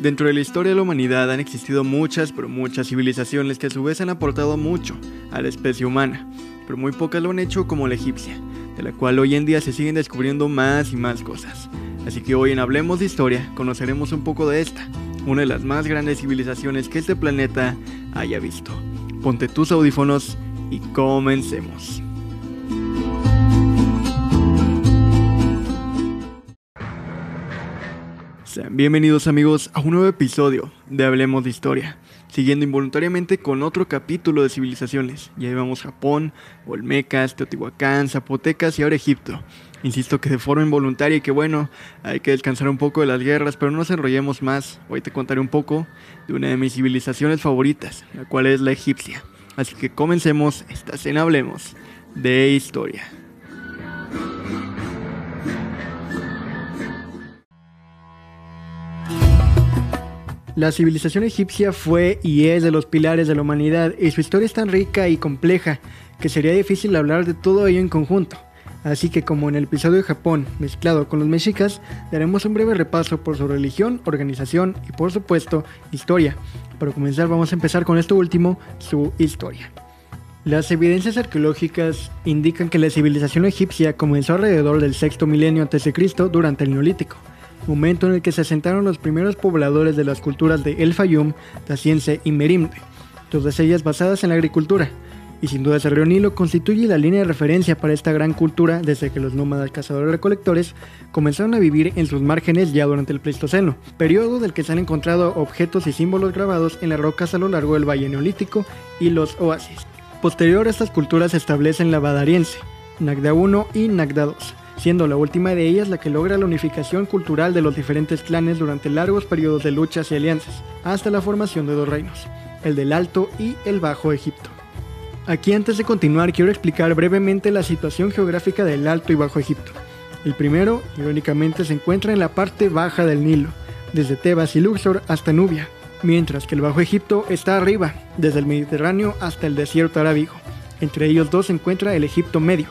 Dentro de la historia de la humanidad han existido muchas, pero muchas civilizaciones que a su vez han aportado mucho a la especie humana, pero muy pocas lo han hecho como la egipcia, de la cual hoy en día se siguen descubriendo más y más cosas. Así que hoy en Hablemos de Historia conoceremos un poco de esta, una de las más grandes civilizaciones que este planeta haya visto. Ponte tus audífonos y comencemos. Bienvenidos amigos a un nuevo episodio de Hablemos de Historia, siguiendo involuntariamente con otro capítulo de civilizaciones. Ya llevamos Japón, Olmecas, Teotihuacán, Zapotecas y ahora Egipto. Insisto que de forma involuntaria y que bueno, hay que descansar un poco de las guerras, pero no nos enrollemos más. Hoy te contaré un poco de una de mis civilizaciones favoritas, la cual es la egipcia. Así que comencemos esta escena Hablemos de Historia. La civilización egipcia fue y es de los pilares de la humanidad y su historia es tan rica y compleja que sería difícil hablar de todo ello en conjunto. Así que como en el episodio de Japón mezclado con los mexicas, daremos un breve repaso por su religión, organización y por supuesto historia. Para comenzar vamos a empezar con esto último, su historia. Las evidencias arqueológicas indican que la civilización egipcia comenzó alrededor del sexto milenio a.C. durante el Neolítico momento en el que se asentaron los primeros pobladores de las culturas de El Fayum, Taciense y Merimde, todas ellas basadas en la agricultura. Y sin duda río Nilo constituye la línea de referencia para esta gran cultura desde que los nómadas cazadores-recolectores comenzaron a vivir en sus márgenes ya durante el Pleistoceno, periodo del que se han encontrado objetos y símbolos grabados en las rocas a lo largo del Valle Neolítico y los oasis. Posterior a estas culturas se establecen la Badariense, Nagda I y Nagda II, siendo la última de ellas la que logra la unificación cultural de los diferentes clanes durante largos periodos de luchas y alianzas, hasta la formación de dos reinos, el del Alto y el Bajo Egipto. Aquí antes de continuar quiero explicar brevemente la situación geográfica del Alto y Bajo Egipto. El primero, irónicamente, se encuentra en la parte baja del Nilo, desde Tebas y Luxor hasta Nubia, mientras que el Bajo Egipto está arriba, desde el Mediterráneo hasta el desierto arábigo. Entre ellos dos se encuentra el Egipto Medio,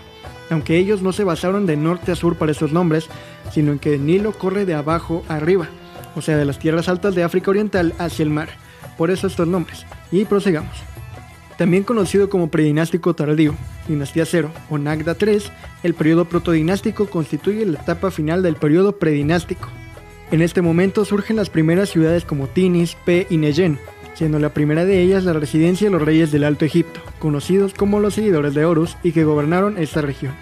aunque ellos no se basaron de norte a sur para estos nombres, sino en que el Nilo corre de abajo a arriba, o sea, de las tierras altas de África Oriental hacia el mar. Por eso estos nombres. Y prosigamos. También conocido como predinástico tardío, dinastía 0 o Nagda 3, el periodo protodinástico constituye la etapa final del periodo predinástico. En este momento surgen las primeras ciudades como Tinis, Pe y Neyen, siendo la primera de ellas la residencia de los reyes del Alto Egipto, conocidos como los seguidores de Horus y que gobernaron esta región.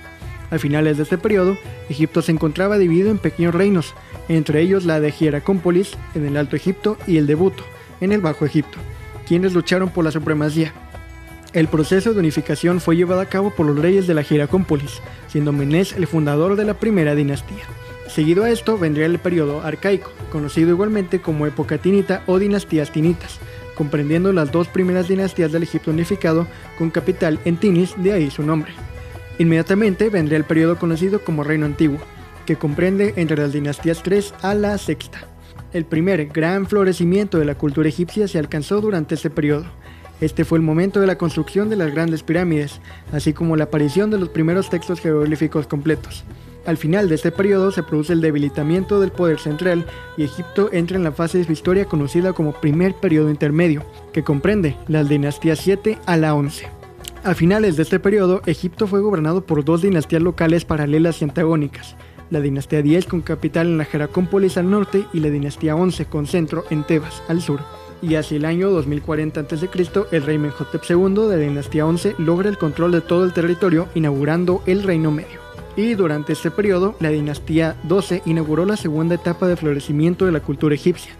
A finales de este periodo, Egipto se encontraba dividido en pequeños reinos, entre ellos la de Hieracómpolis en el Alto Egipto y el de Buto en el Bajo Egipto, quienes lucharon por la supremacía. El proceso de unificación fue llevado a cabo por los reyes de la Hieracómpolis, siendo Menes el fundador de la primera dinastía. Seguido a esto vendría el periodo arcaico, conocido igualmente como época tinita o dinastías tinitas, comprendiendo las dos primeras dinastías del Egipto unificado con capital en Tinis, de ahí su nombre. Inmediatamente vendría el periodo conocido como Reino Antiguo, que comprende entre las dinastías 3 a la sexta. El primer gran florecimiento de la cultura egipcia se alcanzó durante este periodo. Este fue el momento de la construcción de las grandes pirámides, así como la aparición de los primeros textos jeroglíficos completos. Al final de este periodo se produce el debilitamiento del poder central y Egipto entra en la fase de su historia conocida como primer periodo intermedio, que comprende las dinastías 7 a la 11. A finales de este periodo, Egipto fue gobernado por dos dinastías locales paralelas y antagónicas, la dinastía 10 con capital en la Jeracómpolis al norte y la dinastía 11 con centro en Tebas al sur. Y hacia el año 2040 a.C., el rey Menhotep II de la dinastía 11 logra el control de todo el territorio, inaugurando el Reino Medio y durante este periodo la dinastía 12 inauguró la segunda etapa de florecimiento de la cultura egipcia.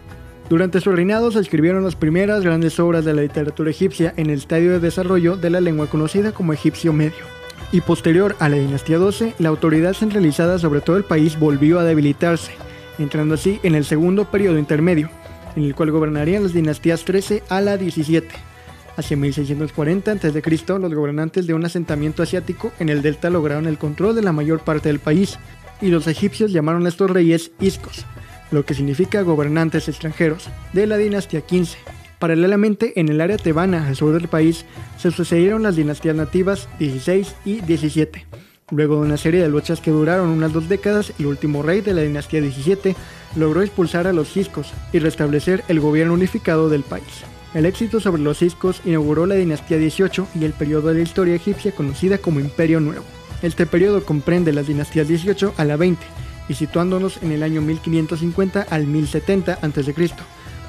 Durante su reinado se escribieron las primeras grandes obras de la literatura egipcia en el estadio de desarrollo de la lengua conocida como egipcio medio. Y posterior a la dinastía 12, la autoridad centralizada sobre todo el país volvió a debilitarse, entrando así en el segundo periodo intermedio, en el cual gobernarían las dinastías 13 a la 17 Hacia 1640 a.C., los gobernantes de un asentamiento asiático en el delta lograron el control de la mayor parte del país, y los egipcios llamaron a estos reyes iscos, lo que significa gobernantes extranjeros, de la dinastía 15. Paralelamente, en el área tebana al sur del país, se sucedieron las dinastías nativas 16 y 17, Luego de una serie de luchas que duraron unas dos décadas, el último rey de la dinastía 17 logró expulsar a los ciscos y restablecer el gobierno unificado del país. El éxito sobre los ciscos inauguró la dinastía 18 y el periodo de la historia egipcia conocida como Imperio Nuevo. Este periodo comprende las dinastías 18 a la 20 y situándonos en el año 1550 al 1070 a.C.,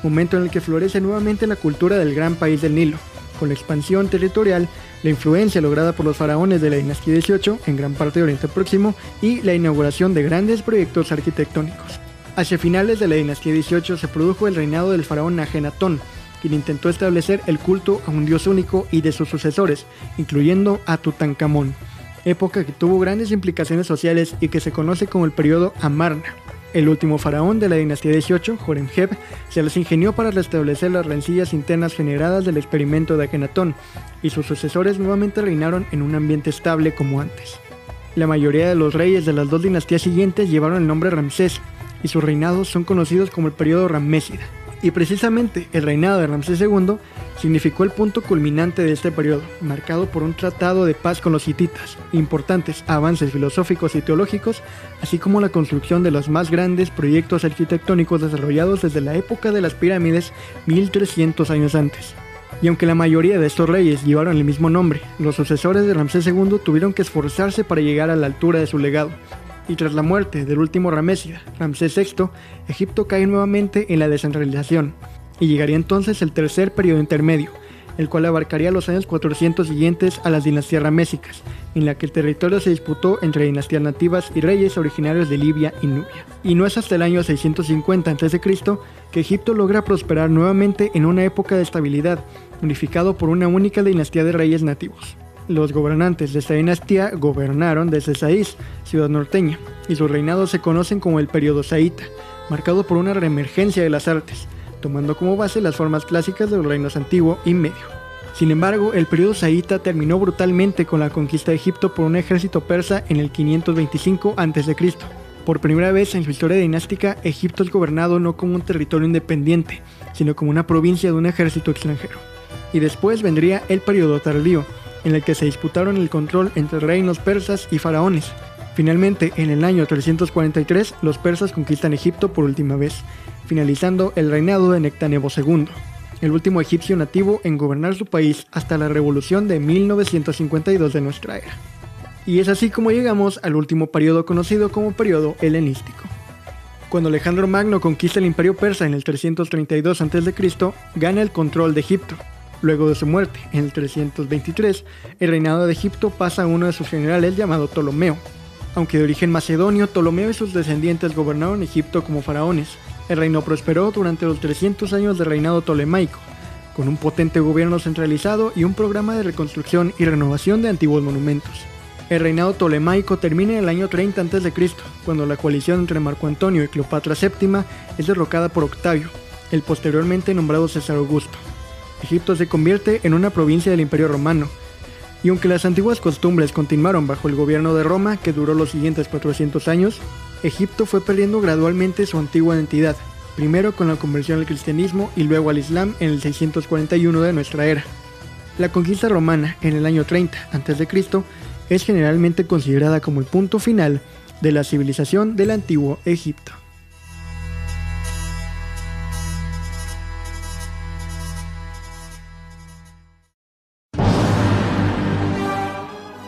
momento en el que florece nuevamente la cultura del gran país del Nilo, con la expansión territorial, la influencia lograda por los faraones de la dinastía 18 en gran parte de Oriente Próximo y la inauguración de grandes proyectos arquitectónicos. Hacia finales de la dinastía 18 se produjo el reinado del faraón Agenatón, quien intentó establecer el culto a un dios único y de sus sucesores, incluyendo a Tutankamón, época que tuvo grandes implicaciones sociales y que se conoce como el periodo Amarna. El último faraón de la dinastía 18, Horemheb, se las ingenió para restablecer las rencillas internas generadas del experimento de Akenatón, y sus sucesores nuevamente reinaron en un ambiente estable como antes. La mayoría de los reyes de las dos dinastías siguientes llevaron el nombre Ramsés, y sus reinados son conocidos como el periodo Ramésida. Y precisamente el reinado de Ramsés II significó el punto culminante de este periodo, marcado por un tratado de paz con los hititas, importantes avances filosóficos y teológicos, así como la construcción de los más grandes proyectos arquitectónicos desarrollados desde la época de las pirámides 1300 años antes. Y aunque la mayoría de estos reyes llevaron el mismo nombre, los sucesores de Ramsés II tuvieron que esforzarse para llegar a la altura de su legado, y tras la muerte del último Ramésida, Ramsés VI, Egipto cae nuevamente en la descentralización, y llegaría entonces el tercer periodo intermedio, el cual abarcaría los años 400 siguientes a las dinastías ramésicas, en la que el territorio se disputó entre dinastías nativas y reyes originarios de Libia y Nubia. Y no es hasta el año 650 a.C. que Egipto logra prosperar nuevamente en una época de estabilidad, unificado por una única dinastía de reyes nativos. Los gobernantes de esta dinastía gobernaron desde Saís, ciudad norteña, y sus reinados se conocen como el periodo saíta, marcado por una reemergencia de las artes, tomando como base las formas clásicas de los reinos antiguo y medio. Sin embargo, el periodo saíta terminó brutalmente con la conquista de Egipto por un ejército persa en el 525 a.C. Por primera vez en su historia dinástica, Egipto es gobernado no como un territorio independiente, sino como una provincia de un ejército extranjero. Y después vendría el periodo tardío, en el que se disputaron el control entre reinos persas y faraones. Finalmente, en el año 343, los persas conquistan Egipto por última vez, finalizando el reinado de Nectanebo II, el último egipcio nativo en gobernar su país hasta la revolución de 1952 de nuestra era. Y es así como llegamos al último periodo conocido como periodo helenístico. Cuando Alejandro Magno conquista el imperio persa en el 332 a.C., gana el control de Egipto, Luego de su muerte, en el 323, el reinado de Egipto pasa a uno de sus generales llamado Ptolomeo. Aunque de origen macedonio, Ptolomeo y sus descendientes gobernaron Egipto como faraones. El reino prosperó durante los 300 años de reinado tolemaico, con un potente gobierno centralizado y un programa de reconstrucción y renovación de antiguos monumentos. El reinado tolemaico termina en el año 30 a.C., cuando la coalición entre Marco Antonio y Cleopatra VII es derrocada por Octavio, el posteriormente nombrado César Augusto. Egipto se convierte en una provincia del Imperio Romano. Y aunque las antiguas costumbres continuaron bajo el gobierno de Roma, que duró los siguientes 400 años, Egipto fue perdiendo gradualmente su antigua identidad, primero con la conversión al cristianismo y luego al islam en el 641 de nuestra era. La conquista romana en el año 30 a.C. es generalmente considerada como el punto final de la civilización del antiguo Egipto.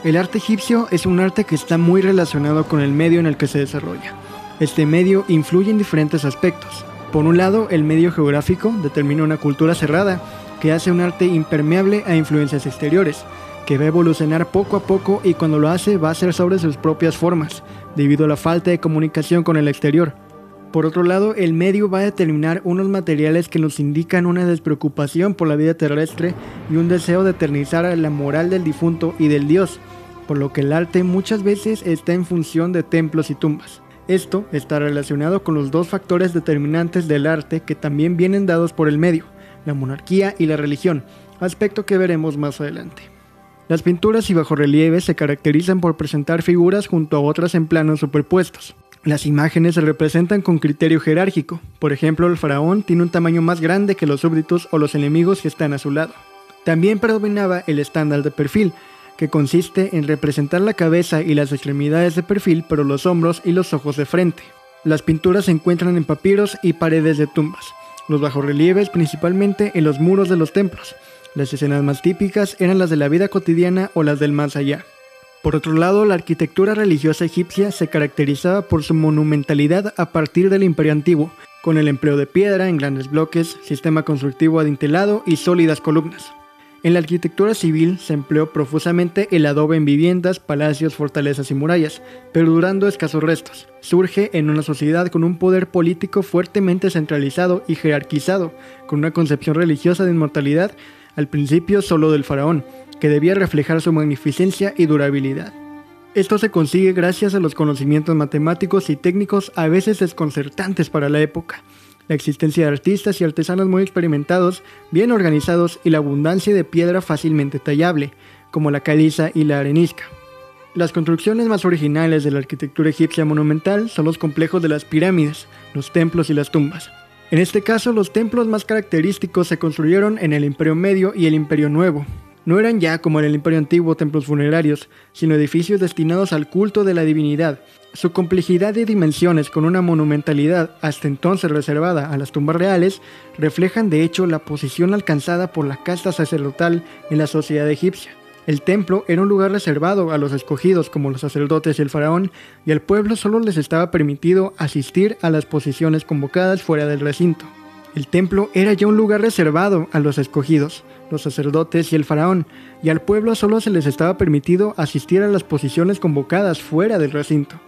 El arte egipcio es un arte que está muy relacionado con el medio en el que se desarrolla. Este medio influye en diferentes aspectos. Por un lado, el medio geográfico determina una cultura cerrada que hace un arte impermeable a influencias exteriores, que va a evolucionar poco a poco y cuando lo hace va a ser sobre sus propias formas, debido a la falta de comunicación con el exterior. Por otro lado, el medio va a determinar unos materiales que nos indican una despreocupación por la vida terrestre y un deseo de eternizar la moral del difunto y del dios, por lo que el arte muchas veces está en función de templos y tumbas. Esto está relacionado con los dos factores determinantes del arte que también vienen dados por el medio, la monarquía y la religión, aspecto que veremos más adelante. Las pinturas y bajorrelieves se caracterizan por presentar figuras junto a otras en planos superpuestos. Las imágenes se representan con criterio jerárquico, por ejemplo el faraón tiene un tamaño más grande que los súbditos o los enemigos que están a su lado. También predominaba el estándar de perfil, que consiste en representar la cabeza y las extremidades de perfil, pero los hombros y los ojos de frente. Las pinturas se encuentran en papiros y paredes de tumbas, los bajorrelieves principalmente en los muros de los templos. Las escenas más típicas eran las de la vida cotidiana o las del más allá. Por otro lado, la arquitectura religiosa egipcia se caracterizaba por su monumentalidad a partir del Imperio Antiguo, con el empleo de piedra en grandes bloques, sistema constructivo adintelado y sólidas columnas. En la arquitectura civil se empleó profusamente el adobe en viviendas, palacios, fortalezas y murallas, perdurando escasos restos. Surge en una sociedad con un poder político fuertemente centralizado y jerarquizado, con una concepción religiosa de inmortalidad, al principio solo del faraón, que debía reflejar su magnificencia y durabilidad. Esto se consigue gracias a los conocimientos matemáticos y técnicos a veces desconcertantes para la época, la existencia de artistas y artesanos muy experimentados, bien organizados y la abundancia de piedra fácilmente tallable, como la caliza y la arenisca. Las construcciones más originales de la arquitectura egipcia monumental son los complejos de las pirámides, los templos y las tumbas. En este caso, los templos más característicos se construyeron en el Imperio Medio y el Imperio Nuevo, no eran ya como en el Imperio Antiguo templos funerarios, sino edificios destinados al culto de la divinidad. Su complejidad de dimensiones con una monumentalidad hasta entonces reservada a las tumbas reales reflejan de hecho la posición alcanzada por la casta sacerdotal en la sociedad egipcia. El templo era un lugar reservado a los escogidos como los sacerdotes y el faraón, y al pueblo solo les estaba permitido asistir a las posiciones convocadas fuera del recinto. El templo era ya un lugar reservado a los escogidos los sacerdotes y el faraón, y al pueblo solo se les estaba permitido asistir a las posiciones convocadas fuera del recinto.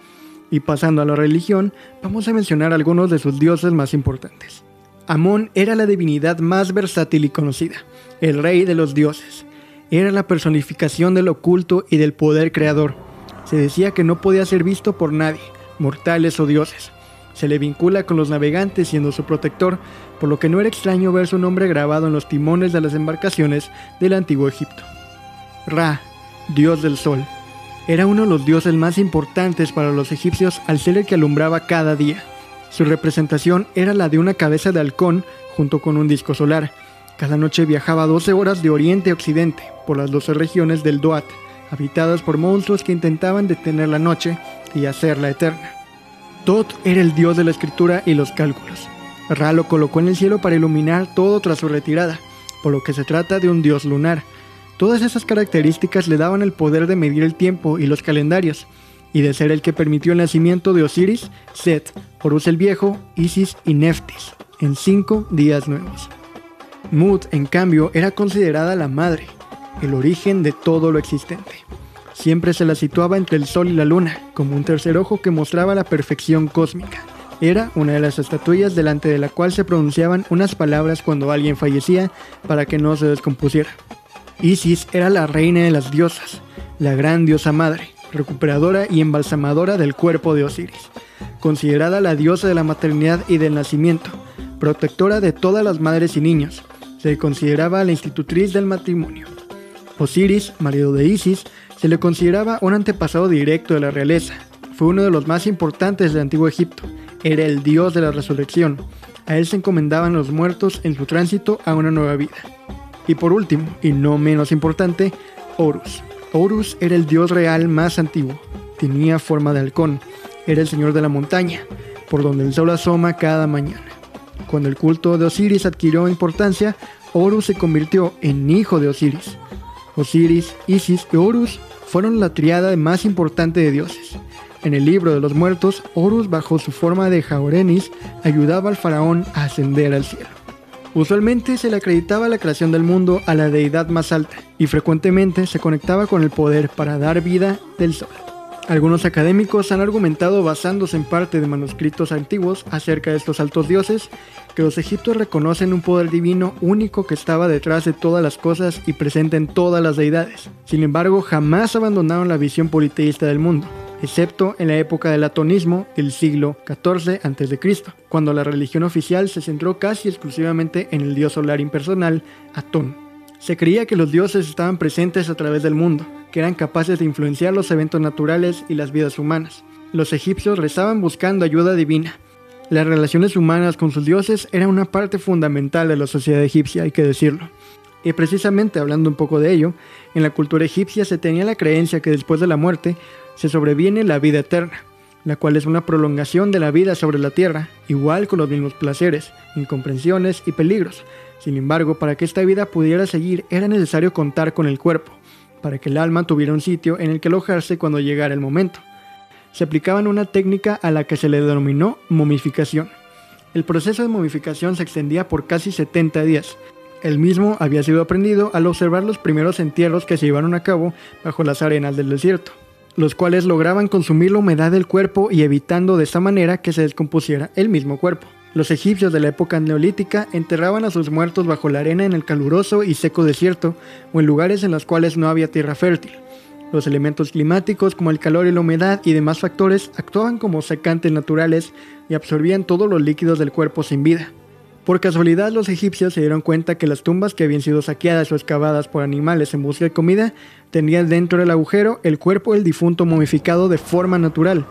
Y pasando a la religión, vamos a mencionar algunos de sus dioses más importantes. Amón era la divinidad más versátil y conocida, el rey de los dioses. Era la personificación del oculto y del poder creador. Se decía que no podía ser visto por nadie, mortales o dioses. Se le vincula con los navegantes siendo su protector, por lo que no era extraño ver su nombre grabado en los timones de las embarcaciones del antiguo Egipto. Ra, dios del sol, era uno de los dioses más importantes para los egipcios al ser el que alumbraba cada día. Su representación era la de una cabeza de halcón junto con un disco solar. Cada noche viajaba 12 horas de oriente a occidente por las 12 regiones del Duat, habitadas por monstruos que intentaban detener la noche y hacerla eterna. Tot era el dios de la escritura y los cálculos. Ra lo colocó en el cielo para iluminar todo tras su retirada, por lo que se trata de un dios lunar. Todas esas características le daban el poder de medir el tiempo y los calendarios, y de ser el que permitió el nacimiento de Osiris, Set, Horus el Viejo, Isis y Neftis, en cinco días nuevos. Mut, en cambio, era considerada la madre, el origen de todo lo existente. Siempre se la situaba entre el sol y la luna, como un tercer ojo que mostraba la perfección cósmica. Era una de las estatuillas delante de la cual se pronunciaban unas palabras cuando alguien fallecía para que no se descompusiera. Isis era la reina de las diosas, la gran diosa madre, recuperadora y embalsamadora del cuerpo de Osiris, considerada la diosa de la maternidad y del nacimiento, protectora de todas las madres y niños. Se consideraba la institutriz del matrimonio. Osiris, marido de Isis, se le consideraba un antepasado directo de la realeza. Fue uno de los más importantes del antiguo Egipto era el dios de la resurrección. A él se encomendaban los muertos en su tránsito a una nueva vida. Y por último, y no menos importante, Horus. Horus era el dios real más antiguo. Tenía forma de halcón. Era el señor de la montaña, por donde el sol asoma cada mañana. Cuando el culto de Osiris adquirió importancia, Horus se convirtió en hijo de Osiris. Osiris, Isis y Horus fueron la triada más importante de dioses. En el libro de los muertos, Horus, bajo su forma de Jaurenis, ayudaba al faraón a ascender al cielo. Usualmente se le acreditaba la creación del mundo a la deidad más alta y frecuentemente se conectaba con el poder para dar vida del sol. Algunos académicos han argumentado basándose en parte de manuscritos antiguos acerca de estos altos dioses que los egipcios reconocen un poder divino único que estaba detrás de todas las cosas y presente en todas las deidades. Sin embargo, jamás abandonaron la visión politeísta del mundo excepto en la época del atonismo del siglo XIV a.C., cuando la religión oficial se centró casi exclusivamente en el dios solar impersonal, Atón. Se creía que los dioses estaban presentes a través del mundo, que eran capaces de influenciar los eventos naturales y las vidas humanas. Los egipcios rezaban buscando ayuda divina. Las relaciones humanas con sus dioses eran una parte fundamental de la sociedad egipcia, hay que decirlo. Y precisamente hablando un poco de ello, en la cultura egipcia se tenía la creencia que después de la muerte se sobreviene la vida eterna, la cual es una prolongación de la vida sobre la tierra, igual con los mismos placeres, incomprensiones y peligros. Sin embargo, para que esta vida pudiera seguir era necesario contar con el cuerpo, para que el alma tuviera un sitio en el que alojarse cuando llegara el momento. Se aplicaban una técnica a la que se le denominó momificación. El proceso de momificación se extendía por casi 70 días. El mismo había sido aprendido al observar los primeros entierros que se llevaron a cabo bajo las arenas del desierto, los cuales lograban consumir la humedad del cuerpo y evitando de esta manera que se descompusiera el mismo cuerpo. Los egipcios de la época neolítica enterraban a sus muertos bajo la arena en el caluroso y seco desierto o en lugares en los cuales no había tierra fértil. Los elementos climáticos como el calor y la humedad y demás factores actuaban como secantes naturales y absorbían todos los líquidos del cuerpo sin vida. Por casualidad los egipcios se dieron cuenta que las tumbas que habían sido saqueadas o excavadas por animales en busca de comida tenían dentro del agujero el cuerpo del difunto momificado de forma natural.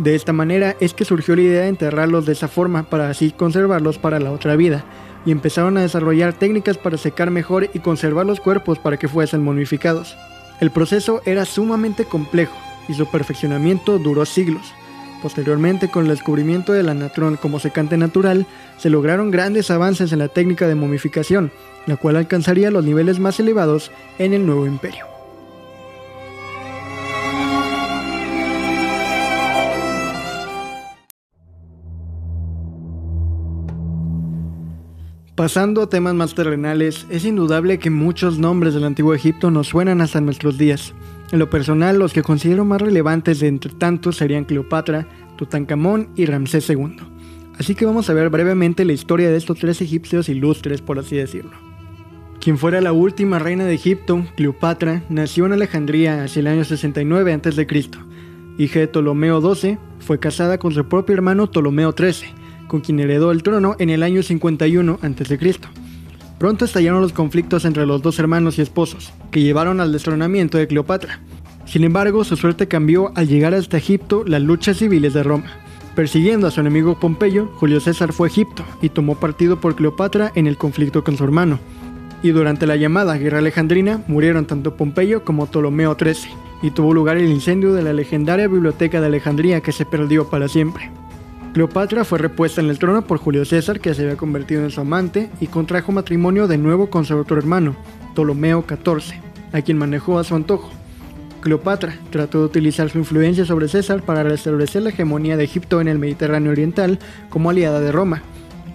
De esta manera es que surgió la idea de enterrarlos de esa forma para así conservarlos para la otra vida, y empezaron a desarrollar técnicas para secar mejor y conservar los cuerpos para que fuesen momificados. El proceso era sumamente complejo y su perfeccionamiento duró siglos. Posteriormente, con el descubrimiento del anatrón como secante natural, se lograron grandes avances en la técnica de momificación, la cual alcanzaría los niveles más elevados en el nuevo imperio. Pasando a temas más terrenales, es indudable que muchos nombres del antiguo Egipto nos suenan hasta nuestros días. En lo personal, los que considero más relevantes de entre tantos serían Cleopatra, Tutankamón y Ramsés II. Así que vamos a ver brevemente la historia de estos tres egipcios ilustres, por así decirlo. Quien fuera la última reina de Egipto, Cleopatra, nació en Alejandría hacia el año 69 a.C. Hija de Ptolomeo XII, fue casada con su propio hermano Ptolomeo XIII, con quien heredó el trono en el año 51 a.C. Pronto estallaron los conflictos entre los dos hermanos y esposos, que llevaron al destronamiento de Cleopatra. Sin embargo, su suerte cambió al llegar hasta Egipto las luchas civiles de Roma. Persiguiendo a su enemigo Pompeyo, Julio César fue a Egipto y tomó partido por Cleopatra en el conflicto con su hermano. Y durante la llamada Guerra Alejandrina murieron tanto Pompeyo como Ptolomeo XIII, y tuvo lugar el incendio de la legendaria biblioteca de Alejandría que se perdió para siempre. Cleopatra fue repuesta en el trono por Julio César, que se había convertido en su amante, y contrajo matrimonio de nuevo con su otro hermano, Ptolomeo XIV, a quien manejó a su antojo. Cleopatra trató de utilizar su influencia sobre César para restablecer la hegemonía de Egipto en el Mediterráneo Oriental como aliada de Roma.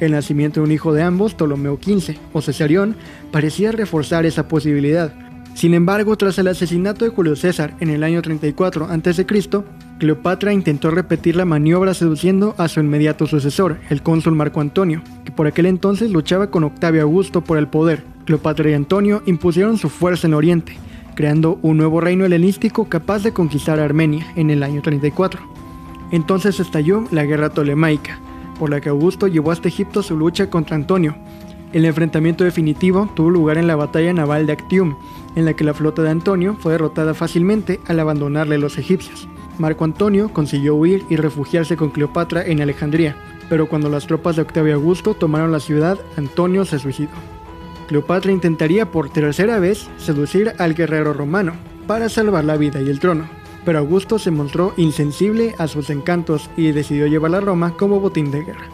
El nacimiento de un hijo de ambos, Ptolomeo XV o Cesarión, parecía reforzar esa posibilidad. Sin embargo, tras el asesinato de Julio César en el año 34 a.C., Cleopatra intentó repetir la maniobra seduciendo a su inmediato sucesor, el cónsul Marco Antonio, que por aquel entonces luchaba con Octavio Augusto por el poder. Cleopatra y Antonio impusieron su fuerza en Oriente, creando un nuevo reino helenístico capaz de conquistar Armenia en el año 34. Entonces estalló la guerra tolemaica, por la que Augusto llevó hasta Egipto su lucha contra Antonio. El enfrentamiento definitivo tuvo lugar en la batalla naval de Actium, en la que la flota de Antonio fue derrotada fácilmente al abandonarle los egipcios. Marco Antonio consiguió huir y refugiarse con Cleopatra en Alejandría, pero cuando las tropas de Octavio Augusto tomaron la ciudad, Antonio se suicidó. Cleopatra intentaría por tercera vez seducir al guerrero romano para salvar la vida y el trono, pero Augusto se mostró insensible a sus encantos y decidió llevarla a Roma como botín de guerra.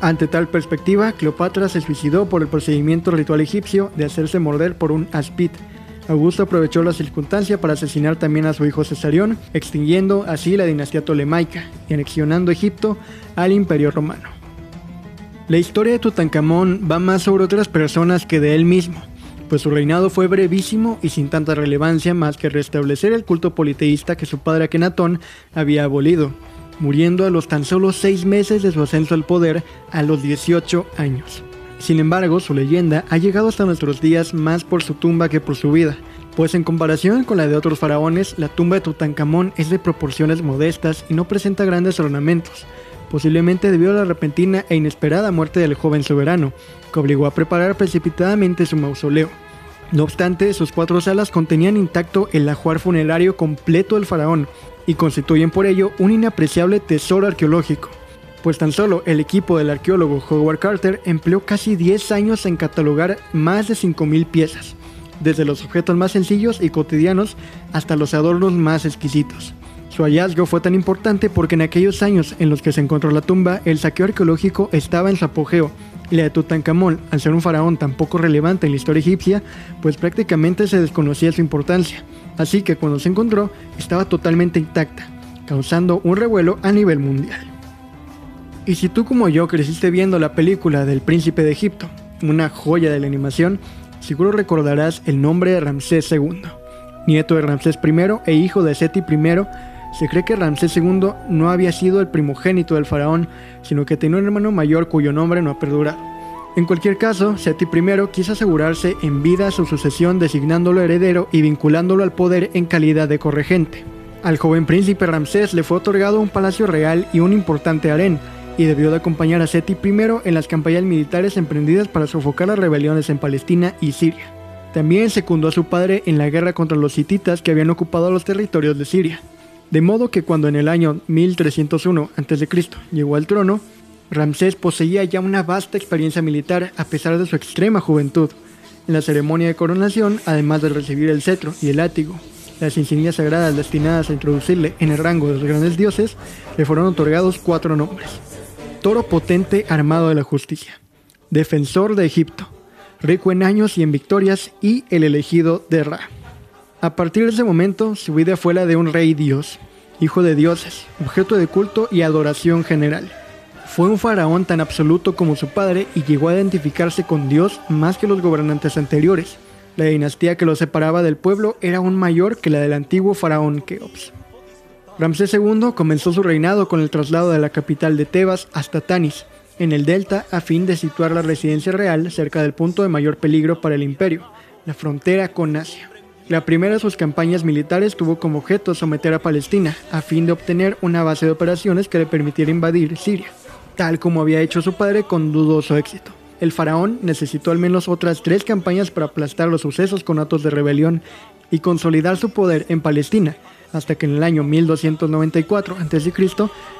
Ante tal perspectiva, Cleopatra se suicidó por el procedimiento ritual egipcio de hacerse morder por un aspid, Augusto aprovechó la circunstancia para asesinar también a su hijo Cesarión, extinguiendo así la dinastía tolemaica y anexionando Egipto al imperio romano. La historia de Tutankamón va más sobre otras personas que de él mismo, pues su reinado fue brevísimo y sin tanta relevancia más que restablecer el culto politeísta que su padre Akenatón había abolido, muriendo a los tan solo seis meses de su ascenso al poder a los 18 años. Sin embargo, su leyenda ha llegado hasta nuestros días más por su tumba que por su vida, pues en comparación con la de otros faraones, la tumba de Tutankamón es de proporciones modestas y no presenta grandes ornamentos, posiblemente debido a la repentina e inesperada muerte del joven soberano, que obligó a preparar precipitadamente su mausoleo. No obstante, sus cuatro salas contenían intacto el ajuar funerario completo del faraón y constituyen por ello un inapreciable tesoro arqueológico. Pues tan solo el equipo del arqueólogo Howard Carter empleó casi 10 años en catalogar más de 5.000 piezas, desde los objetos más sencillos y cotidianos hasta los adornos más exquisitos. Su hallazgo fue tan importante porque en aquellos años en los que se encontró la tumba, el saqueo arqueológico estaba en su apogeo y la de Tutankamón, al ser un faraón tan poco relevante en la historia egipcia, pues prácticamente se desconocía su importancia. Así que cuando se encontró, estaba totalmente intacta, causando un revuelo a nivel mundial. Y si tú como yo creciste viendo la película del príncipe de Egipto, una joya de la animación, seguro recordarás el nombre de Ramsés II. Nieto de Ramsés I e hijo de Seti I, se cree que Ramsés II no había sido el primogénito del faraón, sino que tenía un hermano mayor cuyo nombre no ha perdurado. En cualquier caso, Seti I quiso asegurarse en vida su sucesión designándolo heredero y vinculándolo al poder en calidad de corregente. Al joven príncipe Ramsés le fue otorgado un palacio real y un importante harén, y debió de acompañar a Seti I en las campañas militares emprendidas para sofocar las rebeliones en Palestina y Siria. También secundó a su padre en la guerra contra los hititas que habían ocupado los territorios de Siria. De modo que cuando en el año 1301 a.C. llegó al trono, Ramsés poseía ya una vasta experiencia militar a pesar de su extrema juventud. En la ceremonia de coronación, además de recibir el cetro y el látigo, las insignias sagradas destinadas a introducirle en el rango de los grandes dioses, le fueron otorgados cuatro nombres. Toro potente armado de la justicia, defensor de Egipto, rico en años y en victorias y el elegido de Ra. A partir de ese momento, su vida fue la de un rey dios, hijo de dioses, objeto de culto y adoración general. Fue un faraón tan absoluto como su padre y llegó a identificarse con Dios más que los gobernantes anteriores. La dinastía que lo separaba del pueblo era aún mayor que la del antiguo faraón Keops. Ramsés II comenzó su reinado con el traslado de la capital de Tebas hasta Tanis, en el delta, a fin de situar la residencia real cerca del punto de mayor peligro para el imperio, la frontera con Asia. La primera de sus campañas militares tuvo como objeto someter a Palestina, a fin de obtener una base de operaciones que le permitiera invadir Siria, tal como había hecho su padre con dudoso éxito. El faraón necesitó al menos otras tres campañas para aplastar los sucesos con actos de rebelión y consolidar su poder en Palestina, hasta que en el año 1294 a.C.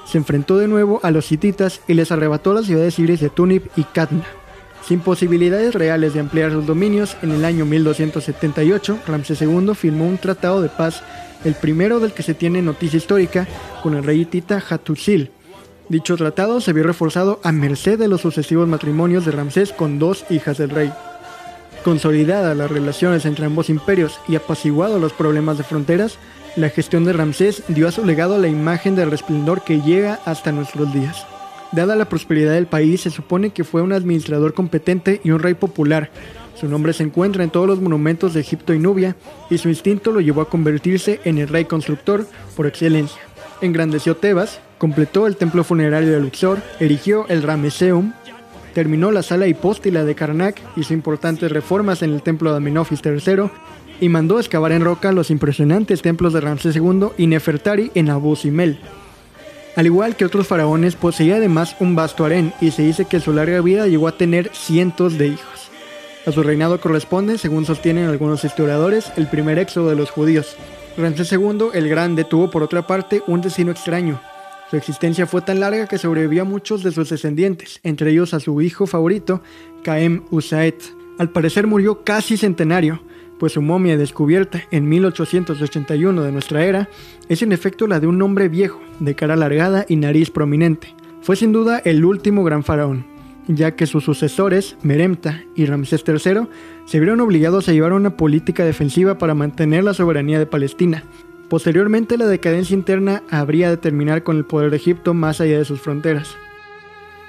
se enfrentó de nuevo a los hititas y les arrebató las ciudades sirias de Tunip y Katna. Sin posibilidades reales de ampliar sus dominios, en el año 1278 Ramsés II firmó un tratado de paz, el primero del que se tiene noticia histórica, con el rey hitita Hattusil. Dicho tratado se vio reforzado a merced de los sucesivos matrimonios de Ramsés con dos hijas del rey. Consolidadas las relaciones entre ambos imperios y apaciguados los problemas de fronteras, la gestión de Ramsés dio a su legado la imagen del resplendor que llega hasta nuestros días. Dada la prosperidad del país, se supone que fue un administrador competente y un rey popular. Su nombre se encuentra en todos los monumentos de Egipto y Nubia, y su instinto lo llevó a convertirse en el rey constructor por excelencia. Engrandeció Tebas, completó el templo funerario de Luxor, erigió el Rameseum, terminó la sala hipóstila de Karnak, hizo importantes reformas en el templo de Amenofis III y mandó excavar en roca los impresionantes templos de Ramsés II y Nefertari en Abu Simbel. Al igual que otros faraones, poseía además un vasto harén y se dice que su larga vida llegó a tener cientos de hijos. A su reinado corresponde, según sostienen algunos historiadores, el primer éxodo de los judíos. Ramsés II el Grande tuvo por otra parte un destino extraño. Su existencia fue tan larga que sobrevivió a muchos de sus descendientes, entre ellos a su hijo favorito, Caem Usaet. Al parecer murió casi centenario, pues su momia descubierta en 1881 de nuestra era es en efecto la de un hombre viejo, de cara alargada y nariz prominente. Fue sin duda el último gran faraón, ya que sus sucesores, Meremta y Ramsés III, se vieron obligados a llevar una política defensiva para mantener la soberanía de Palestina. Posteriormente la decadencia interna habría de terminar con el poder de Egipto más allá de sus fronteras.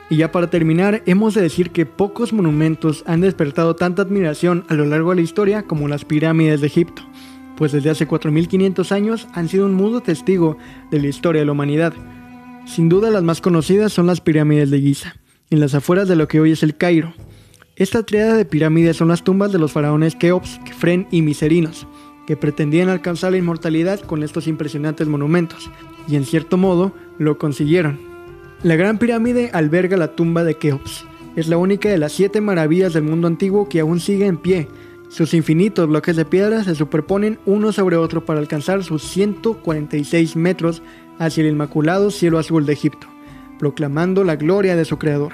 Y ya para terminar, hemos de decir que pocos monumentos han despertado tanta admiración a lo largo de la historia como las pirámides de Egipto, pues desde hace 4500 años han sido un mudo testigo de la historia de la humanidad. Sin duda las más conocidas son las pirámides de Giza, en las afueras de lo que hoy es el Cairo. Esta triada de pirámides son las tumbas de los faraones Keops, Kefren y Miserinos, que pretendían alcanzar la inmortalidad con estos impresionantes monumentos, y en cierto modo lo consiguieron. La Gran Pirámide alberga la tumba de Keops. Es la única de las siete maravillas del mundo antiguo que aún sigue en pie. Sus infinitos bloques de piedra se superponen uno sobre otro para alcanzar sus 146 metros hacia el inmaculado cielo azul de Egipto, proclamando la gloria de su creador.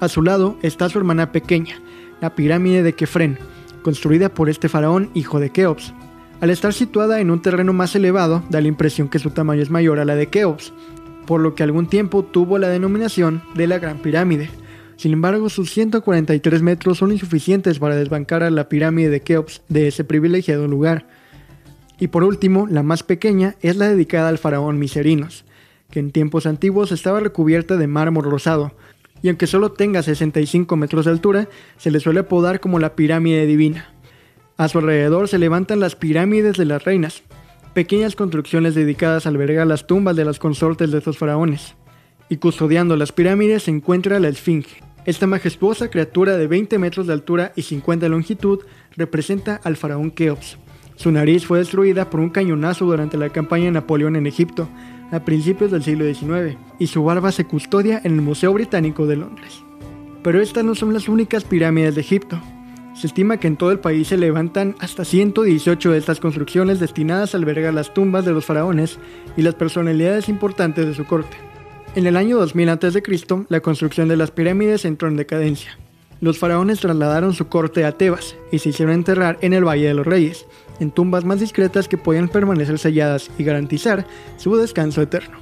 A su lado está su hermana pequeña, la pirámide de Kefren, construida por este faraón hijo de Keops. Al estar situada en un terreno más elevado, da la impresión que su tamaño es mayor a la de Keops, por lo que algún tiempo tuvo la denominación de la Gran Pirámide. Sin embargo, sus 143 metros son insuficientes para desbancar a la pirámide de Keops de ese privilegiado lugar. Y por último, la más pequeña es la dedicada al faraón Miserinos, que en tiempos antiguos estaba recubierta de mármol rosado, y aunque solo tenga 65 metros de altura, se le suele apodar como la pirámide divina. A su alrededor se levantan las pirámides de las reinas, pequeñas construcciones dedicadas a albergar las tumbas de las consortes de estos faraones. Y custodiando las pirámides se encuentra la Esfinge, esta majestuosa criatura de 20 metros de altura y 50 de longitud representa al faraón Keops. Su nariz fue destruida por un cañonazo durante la campaña de Napoleón en Egipto, a principios del siglo XIX, y su barba se custodia en el Museo Británico de Londres. Pero estas no son las únicas pirámides de Egipto. Se estima que en todo el país se levantan hasta 118 de estas construcciones destinadas a albergar las tumbas de los faraones y las personalidades importantes de su corte. En el año 2000 a.C., la construcción de las pirámides entró en decadencia. Los faraones trasladaron su corte a Tebas y se hicieron enterrar en el Valle de los Reyes, en tumbas más discretas que podían permanecer selladas y garantizar su descanso eterno.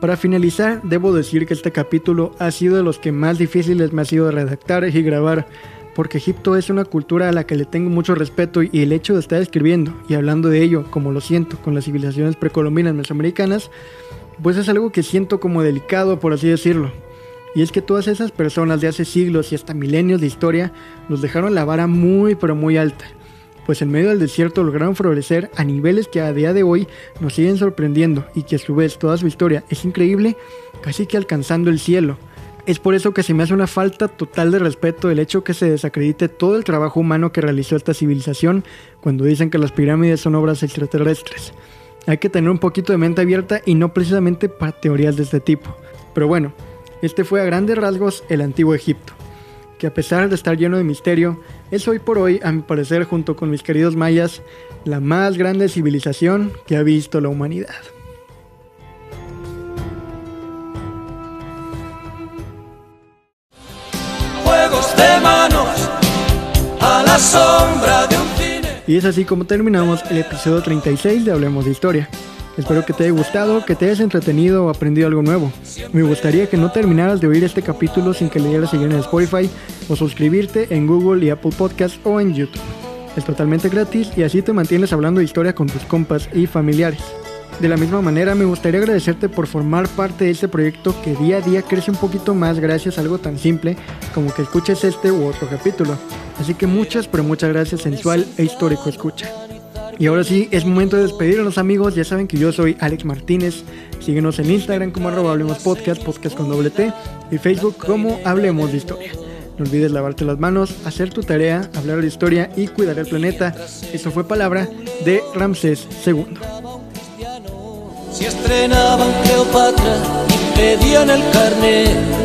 Para finalizar, debo decir que este capítulo ha sido de los que más difíciles me ha sido redactar y grabar, porque Egipto es una cultura a la que le tengo mucho respeto y el hecho de estar escribiendo y hablando de ello, como lo siento, con las civilizaciones precolombinas mesoamericanas, pues es algo que siento como delicado, por así decirlo. Y es que todas esas personas de hace siglos y hasta milenios de historia nos dejaron la vara muy pero muy alta, pues en medio del desierto lograron florecer a niveles que a día de hoy nos siguen sorprendiendo y que a su vez toda su historia es increíble, casi que alcanzando el cielo. Es por eso que se me hace una falta total de respeto el hecho que se desacredite todo el trabajo humano que realizó esta civilización cuando dicen que las pirámides son obras extraterrestres. Hay que tener un poquito de mente abierta y no precisamente para teorías de este tipo. Pero bueno, este fue a grandes rasgos el antiguo Egipto, que a pesar de estar lleno de misterio, es hoy por hoy, a mi parecer, junto con mis queridos mayas, la más grande civilización que ha visto la humanidad. Juegos de manos a la sombra de un y es así como terminamos el episodio 36 de Hablemos de Historia. Espero que te haya gustado, que te hayas entretenido o aprendido algo nuevo. Me gustaría que no terminaras de oír este capítulo sin que le dieras seguir en Spotify o suscribirte en Google y Apple Podcasts o en YouTube. Es totalmente gratis y así te mantienes hablando de historia con tus compas y familiares. De la misma manera, me gustaría agradecerte por formar parte de este proyecto que día a día crece un poquito más gracias a algo tan simple como que escuches este u otro capítulo. Así que muchas, pero muchas gracias sensual e histórico escucha. Y ahora sí, es momento de despedirnos amigos. Ya saben que yo soy Alex Martínez. Síguenos en Instagram como arroba Hablemos Podcast, podcast con doble T, y Facebook como Hablemos de Historia. No olvides lavarte las manos, hacer tu tarea, hablar de historia y cuidar el planeta. Eso fue palabra de Ramsés II. Si estrenaban Cleopatra y pedían el carnet